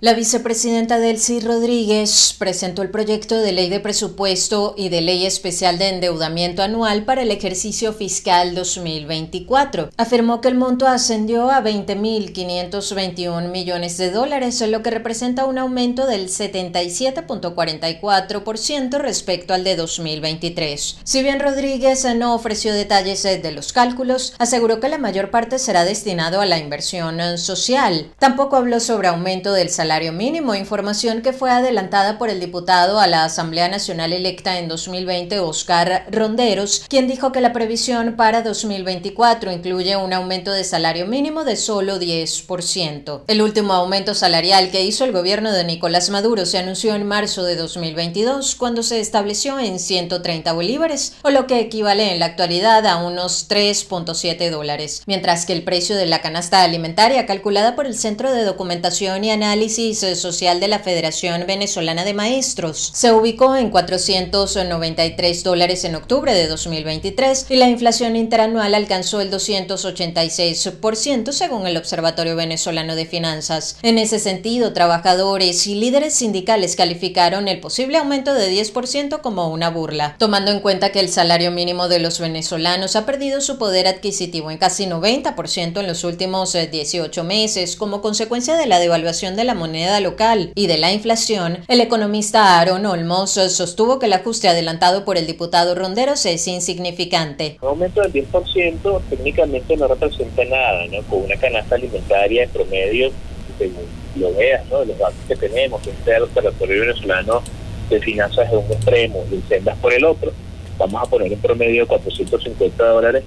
La vicepresidenta Delcy Rodríguez presentó el proyecto de ley de presupuesto y de ley especial de endeudamiento anual para el ejercicio fiscal 2024. Afirmó que el monto ascendió a 20.521 millones de dólares, lo que representa un aumento del 77.44% respecto al de 2023. Si bien Rodríguez no ofreció detalles de los cálculos, aseguró que la mayor parte será destinado a la inversión social. Tampoco habló sobre aumento del salario mínimo, información que fue adelantada por el diputado a la Asamblea Nacional electa en 2020, Oscar Ronderos, quien dijo que la previsión para 2024 incluye un aumento de salario mínimo de solo 10%. El último aumento salarial que hizo el gobierno de Nicolás Maduro se anunció en marzo de 2022, cuando se estableció en 130 bolívares, o lo que equivale en la actualidad a unos 3.7 dólares, mientras que el precio de la canasta alimentaria calculada por el Centro de Documentación y Análisis Social de la Federación Venezolana de Maestros. Se ubicó en 493 dólares en octubre de 2023 y la inflación interanual alcanzó el 286% según el Observatorio Venezolano de Finanzas. En ese sentido, trabajadores y líderes sindicales calificaron el posible aumento de 10% como una burla, tomando en cuenta que el salario mínimo de los venezolanos ha perdido su poder adquisitivo en casi 90% en los últimos 18 eh, meses como consecuencia de la devaluación de la moneda local y de la inflación, el economista Aaron Olmos sostuvo que el ajuste adelantado por el diputado Ronderos es insignificante. Un aumento del 10% técnicamente no representa nada, ¿no? Con una canasta alimentaria en promedio, según lo veas, ¿no? Los datos que tenemos, que sea el Observatorio Venezolano de Finanzas de un extremo y Sendas por el otro, vamos a poner un promedio de 450 dólares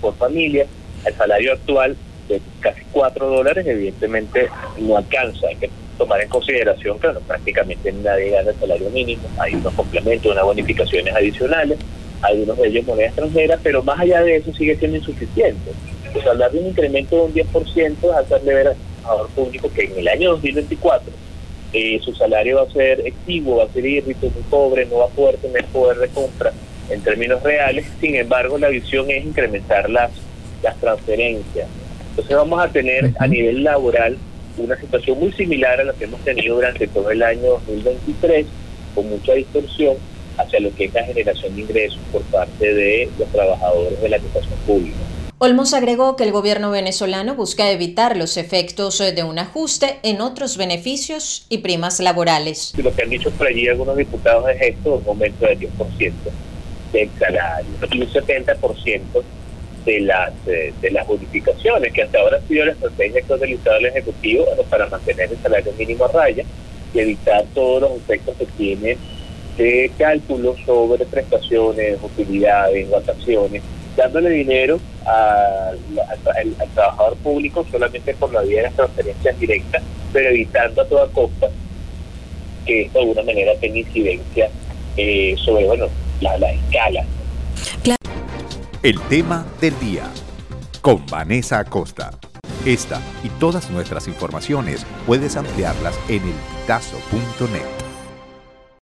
por familia. El salario actual de casi 4 dólares, evidentemente no alcanza. Hay que tomar en consideración que prácticamente nadie gana el salario mínimo, hay unos complementos, unas bonificaciones adicionales, algunos de ellos moneda extranjera, pero más allá de eso sigue siendo insuficiente. Pues hablar de un incremento de un 10% es hacerle ver al trabajador público que en el año 2024 eh, su salario va a ser exiguo, va a ser írrito, muy pobre, no va a poder tener poder de compra en términos reales. Sin embargo, la visión es incrementar las, las transferencias. Entonces vamos a tener a nivel laboral una situación muy similar a la que hemos tenido durante todo el año 2023, con mucha distorsión hacia lo que es la generación de ingresos por parte de los trabajadores de la educación pública. Olmos agregó que el gobierno venezolano busca evitar los efectos de un ajuste en otros beneficios y primas laborales. Lo que han dicho por allí algunos diputados es esto, un aumento del 10% del salario y un 70% de las de, las bonificaciones que hasta ahora ha sido la estrategia que ha utilizado el Ejecutivo para mantener el salario mínimo a raya y evitar todos los efectos que tiene de cálculos sobre prestaciones, utilidades, vacaciones, dándole dinero al, trabajador público solamente por la vía de las transferencias directas, pero evitando a toda costa que esto de alguna manera tenga incidencia eh, sobre bueno la, la escala el tema del día con Vanessa Acosta. Esta y todas nuestras informaciones puedes ampliarlas en elpitazo.net.